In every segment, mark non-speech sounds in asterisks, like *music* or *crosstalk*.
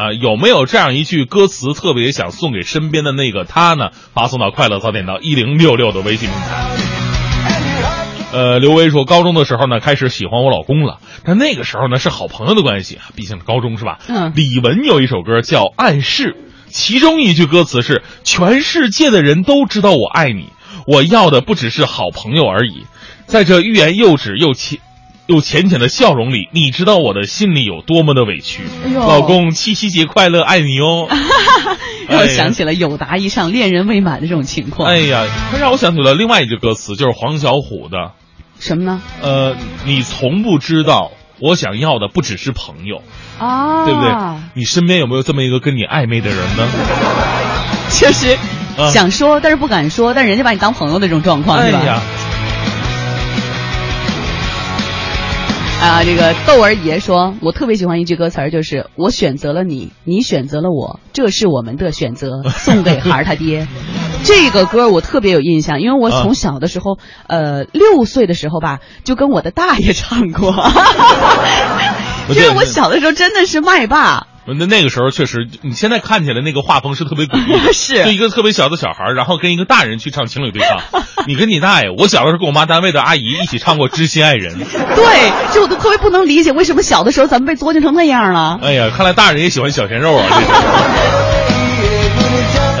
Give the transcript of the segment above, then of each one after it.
啊，有没有这样一句歌词特别想送给身边的那个他呢？发送到快乐早点到一零六六的微信平台。呃，刘威说，高中的时候呢，开始喜欢我老公了，但那个时候呢是好朋友的关系，毕竟是高中是吧？嗯李玟有一首歌叫《暗示》，其中一句歌词是“全世界的人都知道我爱你，我要的不只是好朋友而已”。在这欲言又止又浅又浅浅的笑容里，你知道我的心里有多么的委屈。老公，七夕节快乐，爱你哦。*laughs* 让我想起了友达以上恋人未满的这种情况。哎呀，他让我想起了另外一句歌词，就是黄小琥的。什么呢？呃，你从不知道，我想要的不只是朋友，啊，对不对？你身边有没有这么一个跟你暧昧的人呢？*laughs* 确实啊想说，但是不敢说，但人家把你当朋友的这种状况，是吧？啊，这个豆儿爷说，我特别喜欢一句歌词儿，就是“我选择了你，你选择了我，这是我们的选择 *laughs* ”，送给孩儿他爹。这个歌我特别有印象，因为我从小的时候，呃，六岁的时候吧，就跟我的大爷唱过。*laughs* 因为我小的时候真的是麦霸，那那个时候确实，你现在看起来那个画风是特别诡异的，*laughs* 是就一个特别小的小孩，然后跟一个大人去唱情侣对唱。你跟你大爷，我小的时候跟我妈单位的阿姨一起唱过《知心爱人》。*laughs* 对，就我都特别不能理解，为什么小的时候咱们被作践成那样了？哎呀，看来大人也喜欢小鲜肉啊！这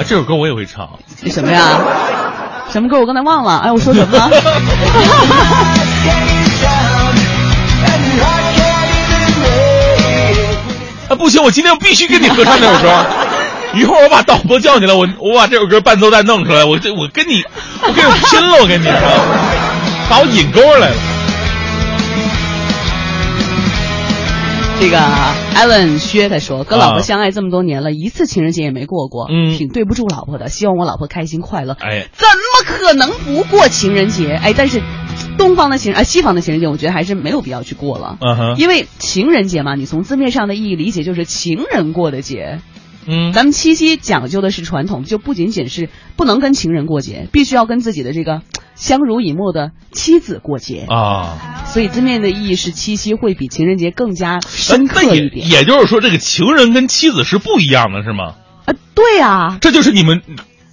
*laughs* 啊，这首歌我也会唱。那什么呀？什么歌？我刚才忘了。哎，我说什么了？啊，不行，我今天必须跟你合唱这首歌。一会儿我把导播叫起来，我我把这首歌伴奏带弄出来，我这我跟你我跟你拼了，我跟你说，把我引沟来了。这个 Allen 薛他说，跟老婆啊相爱这么多年了，一次情人节也没过过，嗯挺对不住老婆的。希望我老婆开心快乐。哎，怎么可能不过情人节？哎，但是东方的情人啊，西方的情人节，我觉得还是没有必要去过了。嗯哼，因为情人节嘛，你从字面上的意义理解就是情人过的节。嗯，咱们七夕讲究的是传统，就不仅仅是不能跟情人过节，必须要跟自己的这个相濡以沫的妻子过节。啊，所以字面的意义是七夕会比情人节更加深刻一点。也就是说，这个情人跟妻子是不一样的，是吗？啊，对啊，这就是你们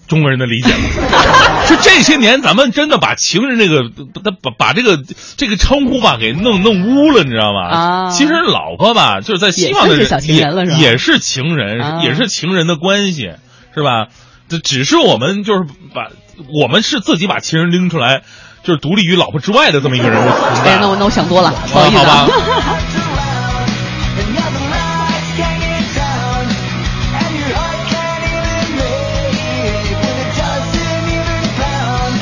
中国人的理解了。*laughs* 是这些年咱们真的把情人这个，把把把这个这个称呼吧给弄弄污了，你知道吗？啊其实老婆吧，就是在西方的人也也也是情人，啊也是情人的关系，是吧？这只是我们就是把我们是自己把情人拎出来，就是独立于老婆之外的这么一个人物存在。哎，那我那我想多了，不好意思、啊好吧。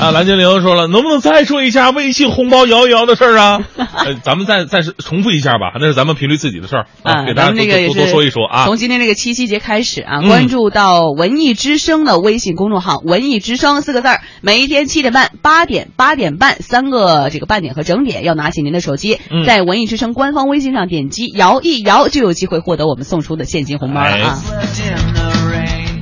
啊，蓝精灵说了，能不能再说一下微信红包摇一摇的事儿啊？*laughs* 呃，咱们再再是重复一下吧，那是咱们频率自己的事儿啊，给大家咱们这个多多多说一说啊。从今天这个七夕节开始啊，嗯关注到文艺之声的微信公众号“文艺之声”四个字儿，每一天七点半、八点、八点半三个这个半点和整点，要拿起您的手机，嗯在文艺之声官方微信上点击摇一摇，就有机会获得我们送出的现金红包了啊！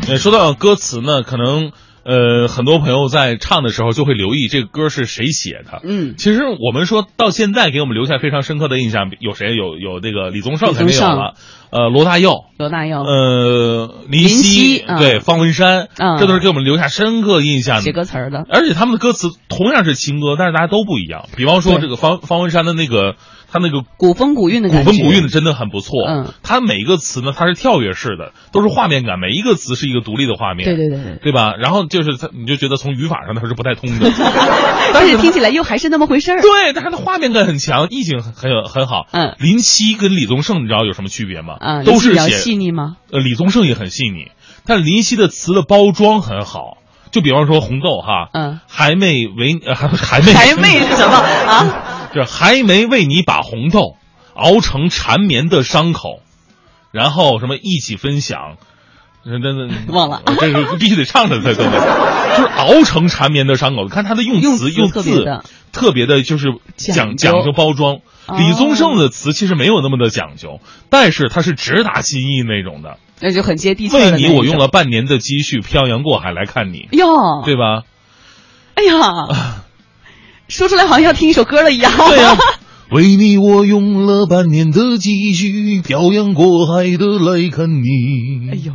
呃，说到歌词呢，可能呃很多朋友在唱的时候就会留意这个歌是谁写的。嗯，其实我们说到现在，给我们留下非常深刻的印象，有谁？有有这个李宗盛肯定有了，呃，罗大佑，罗大佑。呃，林林夕嗯。对，方文山，嗯。这都是给我们留下深刻印象。的写。歌词的，而且他们的歌词同样是情歌，但是大家都不一样。比方说这个方方文山的那个，他那个古风古韵的古感觉，风古韵的真的很不错。嗯，他每一个词呢，它是跳跃式的，都是画面感，每一个词是一个独立的画面。对对对对，对吧？然后就是他，你就觉得从语法上它是不太通的。*laughs* 但是听起来又还是那么回事儿。对，但是它画面感很强，意境很很有很好。嗯林夕跟李宗盛，你知道有什么区别吗？啊，都是写细腻吗？呃，李宗盛也很细腻，但林夕的词的包装很好。就比方说红豆哈，嗯，还没为呃还还没还没是什么啊？就是还没为你把红豆熬成缠绵的伤口，然后什么一起分享，那那忘了这个 *laughs* 必须得唱着才对，就是熬成缠绵的伤口。看他的用用词词用字特别的就是讲讲究包装。哦李宗盛的词其实没有那么的讲究，但是他是直达心意那种的。那就很接地气儿为你我用了半年的积蓄，漂洋过海来看你，哟，对吧？哎呀，*laughs* 说出来好像要听一首歌了一样。对呀、*laughs* 为你我用了半年的积蓄，漂洋过海的来看你。哎呦，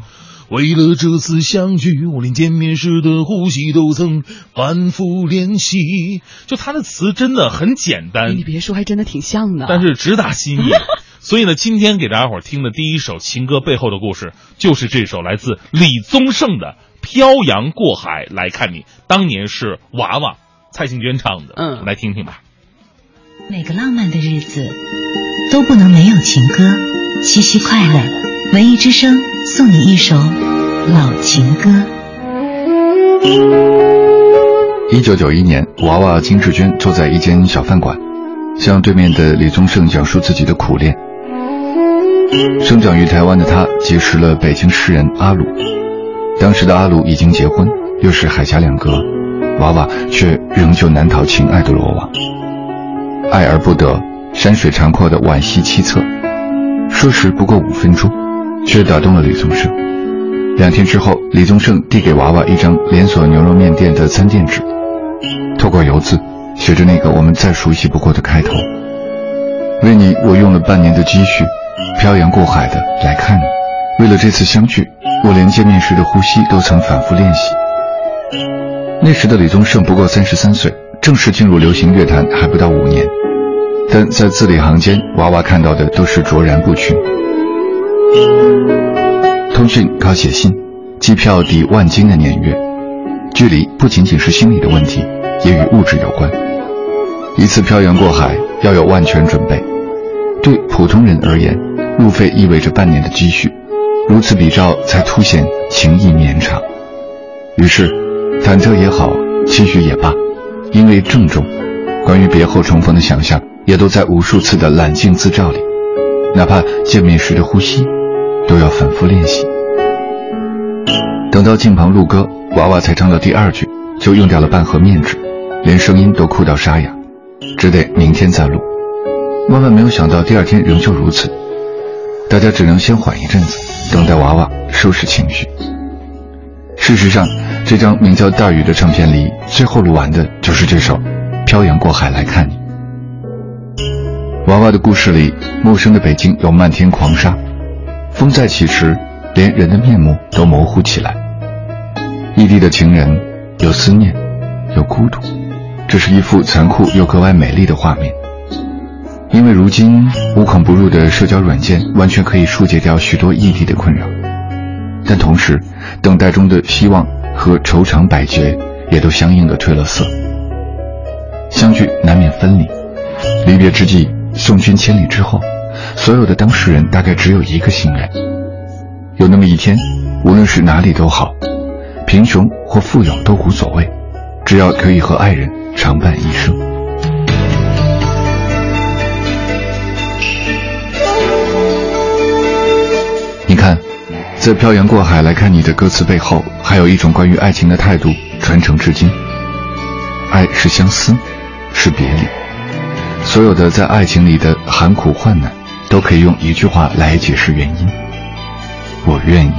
为了这次相聚，我连见面时的呼吸都曾反复练习。就他的词真的很简单，你别说，还真的挺像的。但是直达心意。*laughs* 所以呢，今天给大家伙听的第一首情歌背后的故事，就是这首来自李宗盛的《漂洋过海来看你》，当年是娃娃蔡幸娟唱的。嗯，来听听吧。每个浪漫的日子都不能没有情歌，七夕快乐！文艺之声送你一首老情歌。一九九一年，娃娃金志娟坐在一间小饭馆，向对面的李宗盛讲述自己的苦恋。生长于台湾的他结识了北京诗人阿鲁，当时的阿鲁已经结婚，又是海峡两隔，娃娃却仍旧难逃情爱的罗网。爱而不得，山水长阔的惋惜凄恻。说时不过五分钟，却打动了李宗盛。两天之后，李宗盛递给娃娃一张连锁牛肉面店的餐垫纸，透过油渍写着那个我们再熟悉不过的开头：“为你，我用了半年的积蓄，漂洋过海的来看你。为了这次相聚，我连见面时的呼吸都曾反复练习。”那时的李宗盛不过三十三岁。正式进入流行乐坛还不到五年，但在字里行间，娃娃看到的都是卓然不群。通讯靠写信，机票抵万金的年月，距离不仅仅是心理的问题，也与物质有关。一次漂洋过海要有万全准备，对普通人而言，路费意味着半年的积蓄，如此比照才凸显情谊绵长。于是，忐忑也好，期许也罢。因为郑重，关于别后重逢的想象，也都在无数次的揽镜自照里，哪怕见面时的呼吸，都要反复练习。等到镜旁录歌，娃娃才唱到第二句，就用掉了半盒面纸，连声音都哭到沙哑，只得明天再录。万万没有想到，第二天仍旧如此，大家只能先缓一阵子，等待娃娃收拾情绪。事实上。这张名叫《大雨》的唱片里，最后录完的就是这首《漂洋过海来看你》。娃娃的故事里，陌生的北京有漫天狂沙，风再起时，连人的面目都模糊起来。异地的情人，有思念，有孤独，这是一幅残酷又格外美丽的画面。因为如今无孔不入的社交软件，完全可以疏解掉许多异地的困扰，但同时，等待中的希望。和愁肠百结也都相应的褪了色。相聚难免分离，离别之际，送君千里之后，所有的当事人大概只有一个心愿：有那么一天，无论是哪里都好，贫穷或富有都无所谓，只要可以和爱人常伴一生。在漂洋过海来看你的歌词背后，还有一种关于爱情的态度传承至今。爱是相思，是别离。所有的在爱情里的寒苦患难，都可以用一句话来解释原因：我愿意。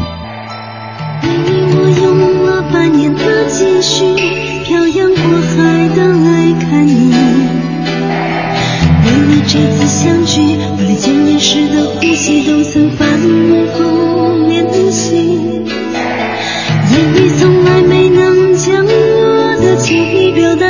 为你，我用了半年的积蓄，漂洋过海的来看你。为了这次相聚，我连见面时的呼吸都曾反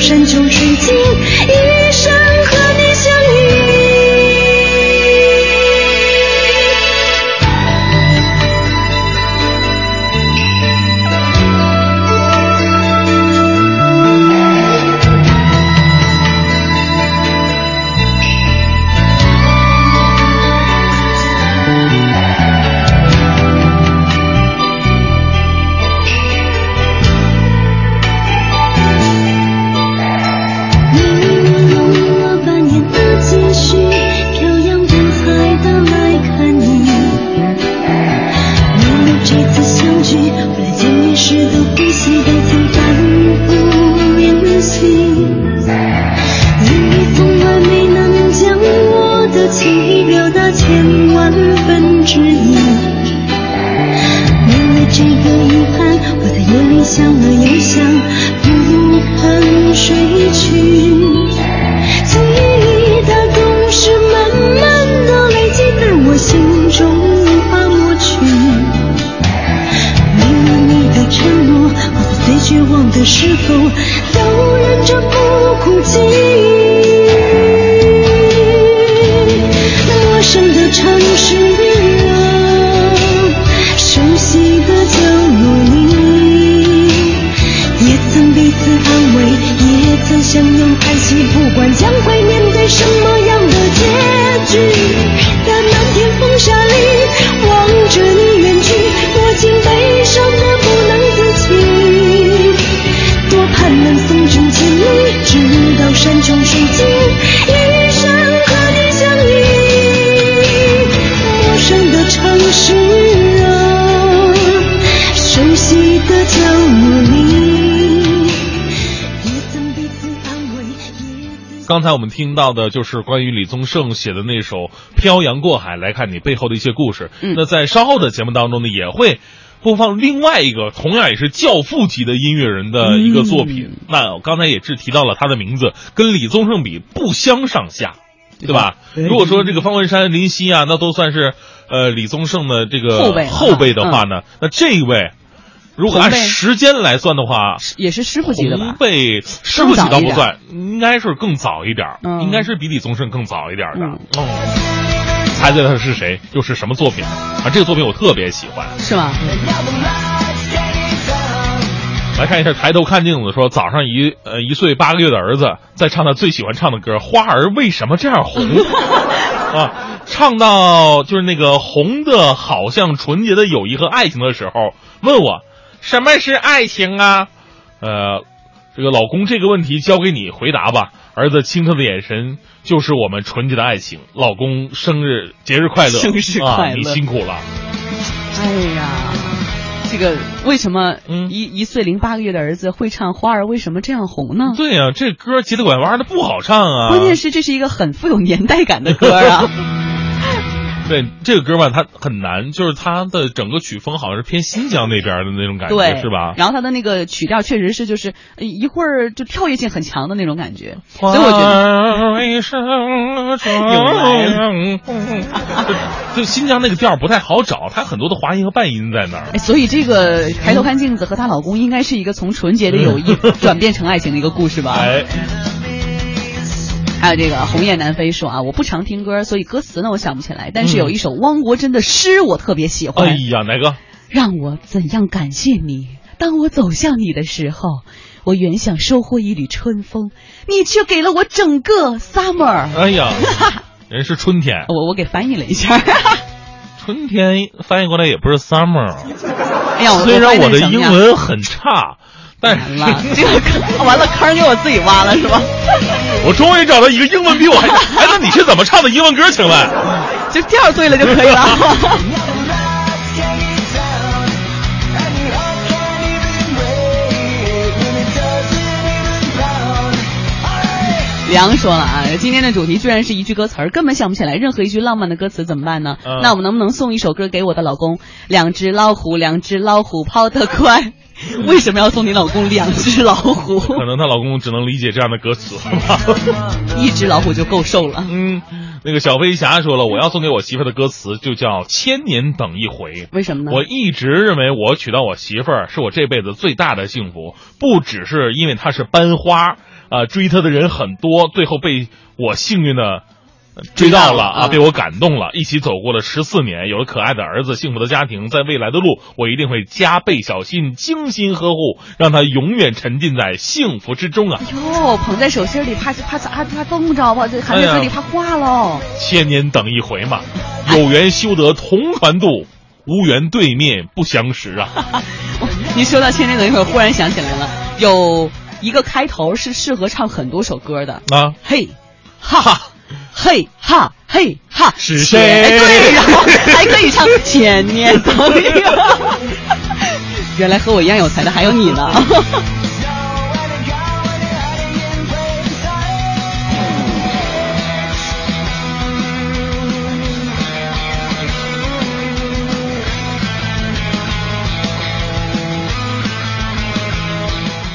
山穷水尽，情意表达千万分之一。为了这个遗憾我在夜里想了又想不肯睡去。记忆它总是慢慢的累积在我心中无法抹去。为了你的承诺我在最绝望的时候都忍着不哭泣？城市啊，熟悉的角落里，也曾彼此安慰，也曾相拥叹息。不管将会刚才我们听到的就是关于李宗盛写的那首《漂洋过海来看你》背后的一些故事。嗯那在稍后的节目当中呢，也会播放另外一个同样也是教父级的音乐人的一个作品。那我刚才也是提到了他的名字，跟李宗盛比不相上下。对吧？如果说这个方文山、林夕啊，那都算是呃李宗盛的这个后辈后辈的话呢，那这一位，如果按时间来算的话，也是师傅级的吧红？辈师傅级倒不算，应该是更早一点儿，嗯应该是比李宗盛更早一点儿的。嗯哦，猜猜他是谁，又是什么作品啊？这个作品我特别喜欢。是吗？来看一下，抬头看镜子说，早上一呃一岁八个月的儿子在唱他最喜欢唱的歌《花儿为什么这样红》*laughs* 啊，唱到就是那个红的好像纯洁的友谊和爱情的时候，问我什么是爱情啊？呃，这个老公这个问题交给你回答吧。儿子清澈的眼神就是我们纯洁的爱情。老公生日节日快乐，生日快啊！乐你辛苦了。哎呀，这个为什么嗯一一岁零八个月的儿子会唱《花儿为什么这样红》呢？对呀、这歌急得拐弯的不好唱啊。关键是这是一个很富有年代感的歌啊。*laughs* 对这个歌吧，它很难，就是它的整个曲风好像是偏新疆那边的那种感觉，对，是吧？然后它的那个曲调确实是就是呃一会儿就跳跃性很强的那种感觉，所以我觉得？*laughs* *laughs* 就就新疆那个调不太好找，它很多的滑音和半音在那儿。哎，所以这个抬头看镜子和她老公应该是一个从纯洁的友谊转变成爱情的一个故事吧。*laughs* 哎，还有这个红雁南飞说啊，我不常听歌，所以歌词呢我想不起来，但是有一首汪国真的诗我特别喜欢。哎呀，哪个？让我怎样感谢你？当我走向你的时候，我原想收获一缕春风，你却给了我整个 summer。哎呀，人是春天，我我给翻译了一下。*laughs* 春天翻译过来也不是 summer。哎呀，虽然我的英文很差，但完了，是这个 *laughs* 坑完了坑给我自己挖了是吧？*laughs* 我终于找到一个英文比我还……哎，那你是怎么唱的英文歌？请问？*laughs* 就调对了就可以了。梁说了啊，今天的主题居然是一句歌词儿，根本想不起来任何一句浪漫的歌词，怎么办呢？嗯那我们能不能送一首歌给我的老公？两只老虎，两只老虎跑得快。*laughs* 为什么要送你老公两只老虎？可能她老公只能理解这样的歌词，吧？*laughs* 一只老虎就够受了。嗯，那个小飞侠说了，我要送给我媳妇的歌词就叫“千年等一回”。为什么呢？我一直认为我娶到我媳妇儿是我这辈子最大的幸福，不只是因为她是班花，啊、追她的人很多，最后被我幸运的。追到了啊，嗯被我感动了，一起走过了十四年，有了可爱的儿子，幸福的家庭，在未来的路，我一定会加倍小心，精心呵护，让他永远沉浸在幸福之中啊！哟，捧在手心里，怕怕咋怕冻着吧？这含在嘴里怕化喽。千年等一回嘛，有缘修得同船渡，无缘对面不相识啊！你说到千年等一会儿，忽然想起来了，有一个开头是适合唱很多首歌的。啊，嘿，哈哈，嘿哈，嘿哈，是千谁对，然后还可以唱千年等一回。*laughs* 原来和我一样有才的还有你呢。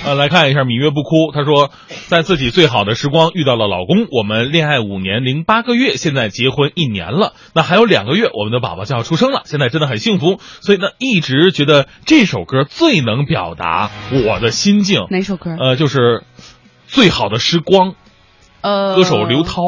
呃，来来看一下芈月不哭，她说，在自己最好的时光遇到了老公，我们恋爱五年零八个月，现在结婚一年了，那还有两个月我们的宝宝就要出生了，现在真的很幸福，所以呢，一直觉得这首歌最能表达我的心境。哪首歌？呃，就是最好的时光，呃，歌手刘涛，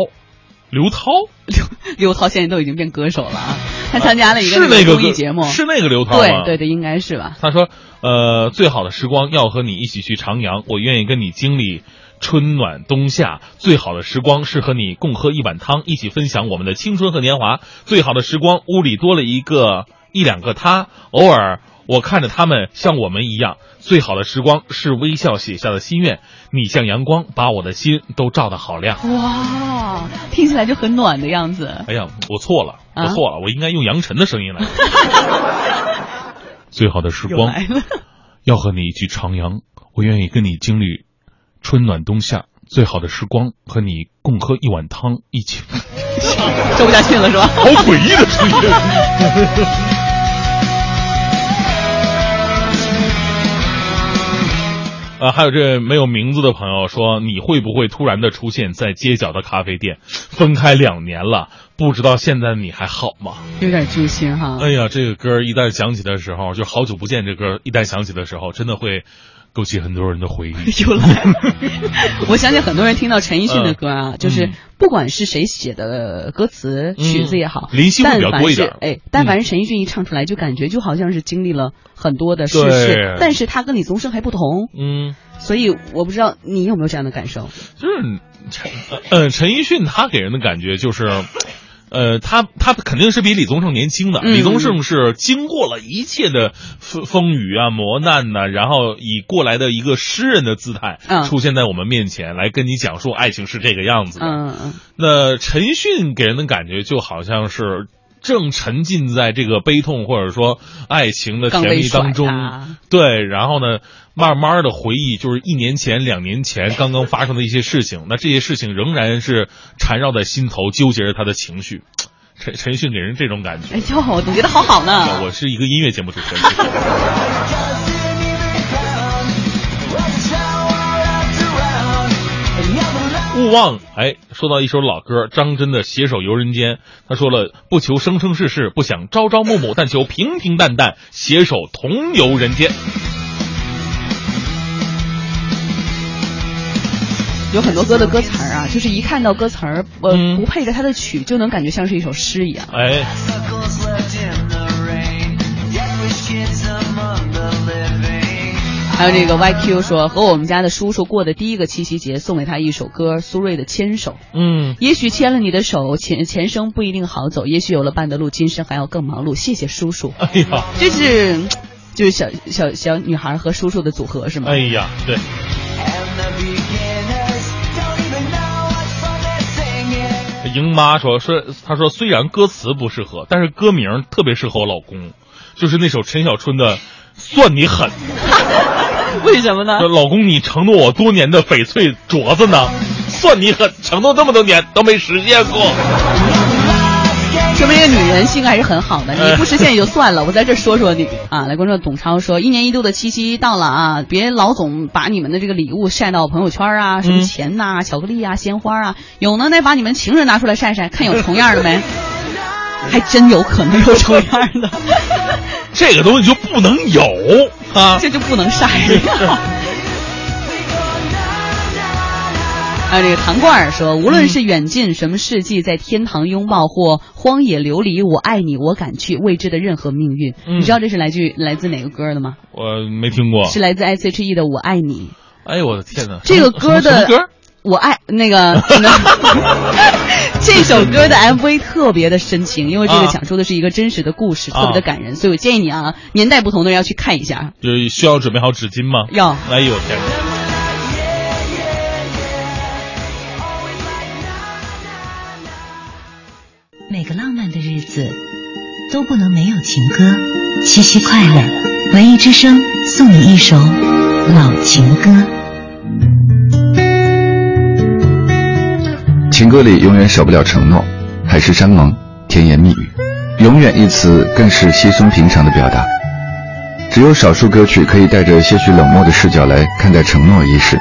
刘涛，刘刘涛现在都已经变歌手了啊，他 *laughs* 参加了一个是那个综艺节目，是那个刘涛吗？对对对，应该是吧。他说：“呃，最好的时光要和你一起去徜徉，我愿意跟你经历春暖冬夏。最好的时光是和你共喝一碗汤，一起分享我们的青春和年华。最好的时光，屋里多了一个一两个他，偶尔我看着他们像我们一样。最好的时光是微笑写下的心愿，你像阳光，把我的心都照得好亮。哇，听起来就很暖的样子。哎呀，我错了，我啊错了，我应该用杨晨的声音来。*laughs* 最好的时光 *laughs* 要和你一起徜徉，我愿意跟你经历春暖冬夏。最好的时光，和你共喝一碗汤，一起。*laughs* 说不下去了是吧？好诡异的声音。啊，还有这没有名字的朋友说，你会不会突然的出现在街角的咖啡店？分开两年了，不知道现在的你还好吗？有点揪心哈。哎呀，这个歌一旦响起的时候，就好久不见。这歌一旦响起的时候，真的会勾起很多人的回忆。*laughs* 又来了，*laughs* 我相信很多人听到陈奕迅的歌啊，就是嗯不管是谁写的歌词、嗯曲子也好，林夕会比较多一点嗯哎，但凡是陈奕迅一唱出来，就感觉就好像是经历了很多的世事，但是他跟李宗盛还不同，嗯，所以我不知道你有没有这样的感受。就是陈呃陈奕迅他给人的感觉就是。呃，他他肯定是比李宗盛年轻的。嗯李宗盛是经过了一切的风风雨啊、磨难呐、然后以过来的一个诗人的姿态、嗯出现在我们面前，来跟你讲述爱情是这个样子的。嗯嗯，那陈奕迅给人的感觉就好像是正沉浸在这个悲痛或者说爱情的甜蜜当中，对，然后呢，慢慢的回忆就是一年前、两年前刚刚发生的一些事情，那这些事情仍然是缠绕在心头，纠结着他的情绪。*tsk* 陈陈奕迅给人这种感觉哎。呦，我总觉得好好呢。我是一个音乐节目主持人。*laughs* 勿忘，哎，说到一首老歌，张真的《携手游人间》，他说了，不求生生世世，不想朝朝暮暮，但求平平淡淡，携手同游人间。有很多歌的歌词儿啊，就是一看到歌词儿，呃，嗯不配着他的曲，就能感觉像是一首诗一样。哎，还有这个 YQ 说，和我们家的叔叔过的第一个七夕节，送给他一首歌，苏芮的《牵手》。嗯，也许牵了你的手，前前生不一定好走，也许有了伴的路，今生还要更忙碌。谢谢叔叔，哎呀，这是就是小小小女孩和叔叔的组合是吗？哎呀，对。莹妈说说，她说虽然歌词不适合，但是歌名特别适合我老公，就是那首陈小春的《算你狠》。*laughs* *laughs* 为什么呢？说老公，你承诺我多年的翡翠镯子呢？算你狠，承诺这么多年都没实现过。说明这个女人性格还是很好的，哎你不实现也就算了，我在这说说你啊。来，观众董超说，一年一度的七夕到了啊，别老总把你们的这个礼物晒到朋友圈啊，什么嗯钱呐、巧克力啊、鲜花啊，有能耐把你们情人拿出来晒晒，看有重样的没？*laughs* 还真有可能有重样的，这个东西就不能有啊！*laughs* 这就不能晒了。*laughs* 还有 *laughs* 这个唐罐儿说，无论是远近什么世纪，在天堂拥抱或荒野流离，我爱你，我敢去未知的任何命运。嗯你知道这是来自于来自哪个歌的吗？我没听过。是来自 S.H.E 的《我爱你》。哎呦我的天哪！这个歌的？我爱那个这首歌的 *laughs* MV 特别的深情，因为这个啊讲述的是一个真实的故事，啊特别的感人，所以我建议你啊，年代不同的人要去看一下。就是需要准备好纸巾吗？要哎呦我天！每个浪漫的日子都不能没有情歌。七夕快乐，文艺之声送你一首老情歌。情歌里永远少不了承诺，海誓山盟，甜言蜜语，永远一词更是稀松平常的表达。只有少数歌曲可以带着些许冷漠的视角来看待承诺一事。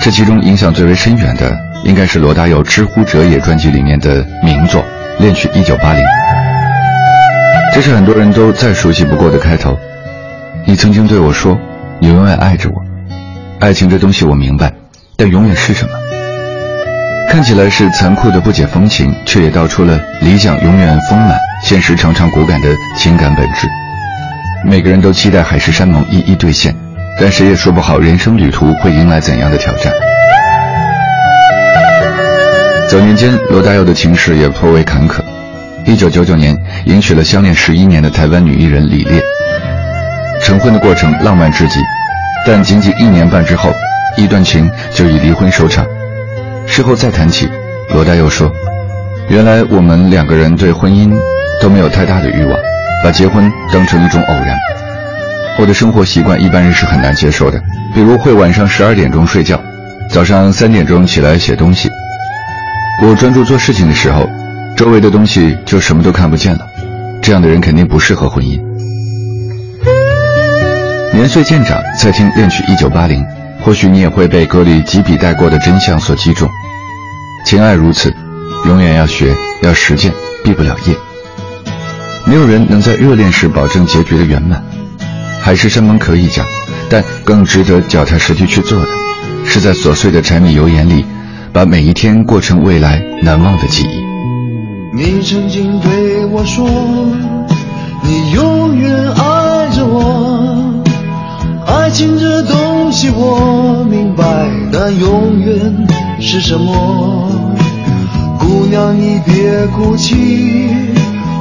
这其中影响最为深远的，应该是罗大佑《知乎者也》专辑里面的名作《恋曲一九八零》。这是很多人都再熟悉不过的开头。你曾经对我说，你永远爱着我。爱情这东西我明白，但永远是什么？看起来是残酷的不解风情，却也道出了理想永远丰满，现实常常骨感的情感本质。每个人都期待海誓山盟一一兑现，但谁也说不好人生旅途会迎来怎样的挑战。早年间，罗大佑的情史也颇为坎坷。一九九九年，迎娶了相恋十一年的台湾女艺人李烈。成婚的过程浪漫至极，但仅仅一年半之后，一段情就以离婚收场。事后再谈起，罗大佑说：“原来我们两个人对婚姻都没有太大的欲望。”把结婚当成一种偶然，我的生活习惯一般人是很难接受的。比如会晚上十二点钟睡觉，早上三点钟起来写东西。我专注做事情的时候，周围的东西就什么都看不见了。这样的人肯定不适合婚姻。年岁渐长，再听《恋曲一九八零》，或许你也会被歌里几笔带过的真相所击中。情爱如此，永远要学，要实践，毕不了业。没有人能在热恋时保证结局的圆满，海誓山盟可以讲，但更值得脚踏实地去做的，是在琐碎的柴米油盐里，把每一天过成未来难忘的记忆。你曾经对我说，你永远爱着我，爱情这东西我明白，但永远是什么？姑娘，你别哭泣。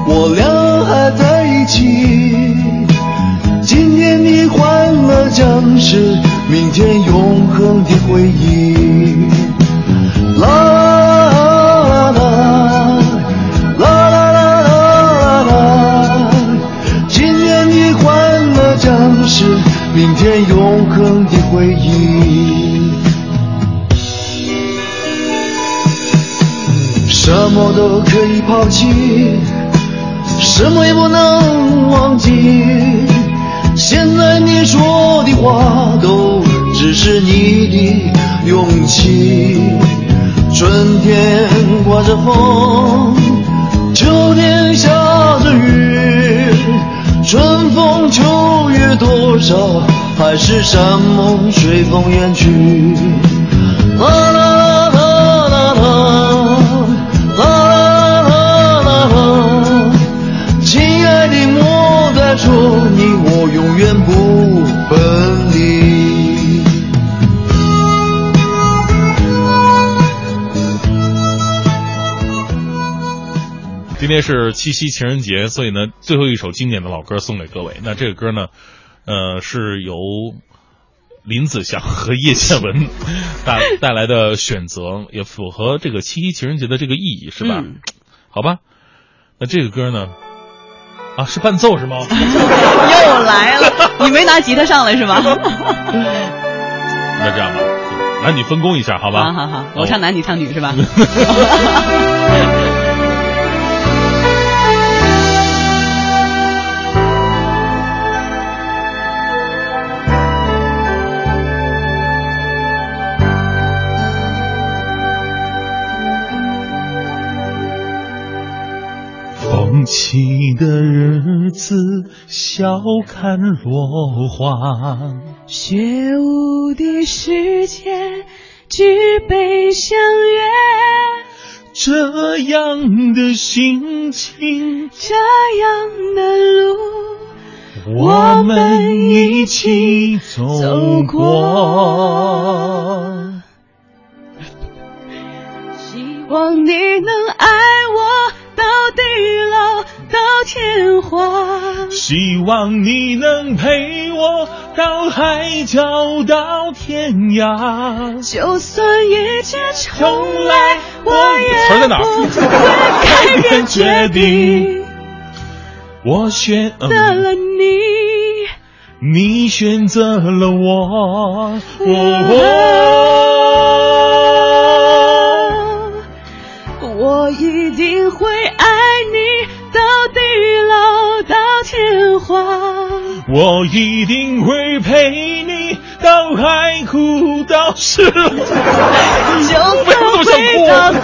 我俩还在一起，今天的欢乐将是明天永恒的回忆。啦啦啦啦啦啦啦啦啦，今天的欢乐将是明天永恒的回忆。什么都可以抛弃。什么也不能忘记。现在你说的话都只是你的勇气。春天刮着风，秋天下着雨，春风秋月多少，海誓山盟随风远去。啦啦。今天是七夕情人节，所以呢，最后一首经典的老歌送给各位。那这个歌呢，呃，是由林子祥和叶倩文带带来的选择，也符合这个七夕情人节的这个意义，是吧？嗯好吧，那这个歌呢？啊，是伴奏是吗？又来了，你没拿吉他上来是吗？那这样吧，男女分工一下，好吧？好好好，我唱男，你唱女是吧？起的日子，笑看落花。雪舞的世界，举杯相约。这样的心情，这样的路，我们一起走过。希望你能爱我到地老到天荒。希望你能陪我到海角到天涯。就算一切重来，我也不会改变决定。我选择了你，你选择了我，我一定会我一定会陪你到海枯到石烂。就算这么想回哭到后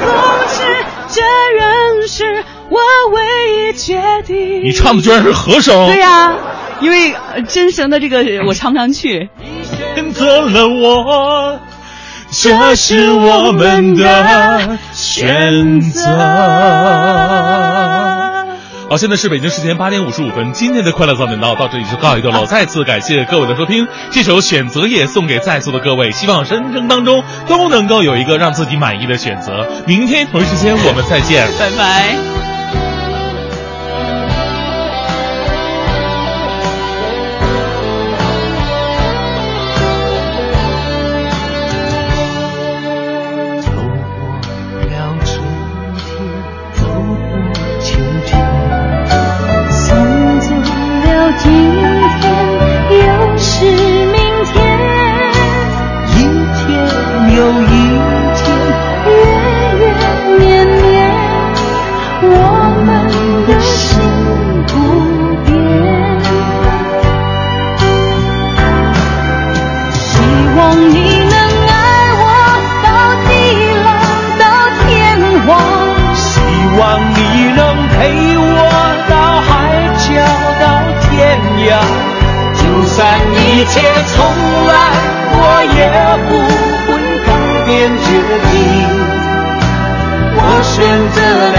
世，这仍是我唯一决定。你唱的居然是和声，对呀、因为呃真声的这个我唱不上去。选择了我，这是我们的选择。好，现在是北京时间八点五十五分，今天的快乐早点到到这里就告一段落。再次感谢各位的收听，这首《选择》也送给在座的各位，希望人生当中都能够有一个让自己满意的选择。明天同一时间我们再见。拜拜。一切从来我也不会改变决定。我选择了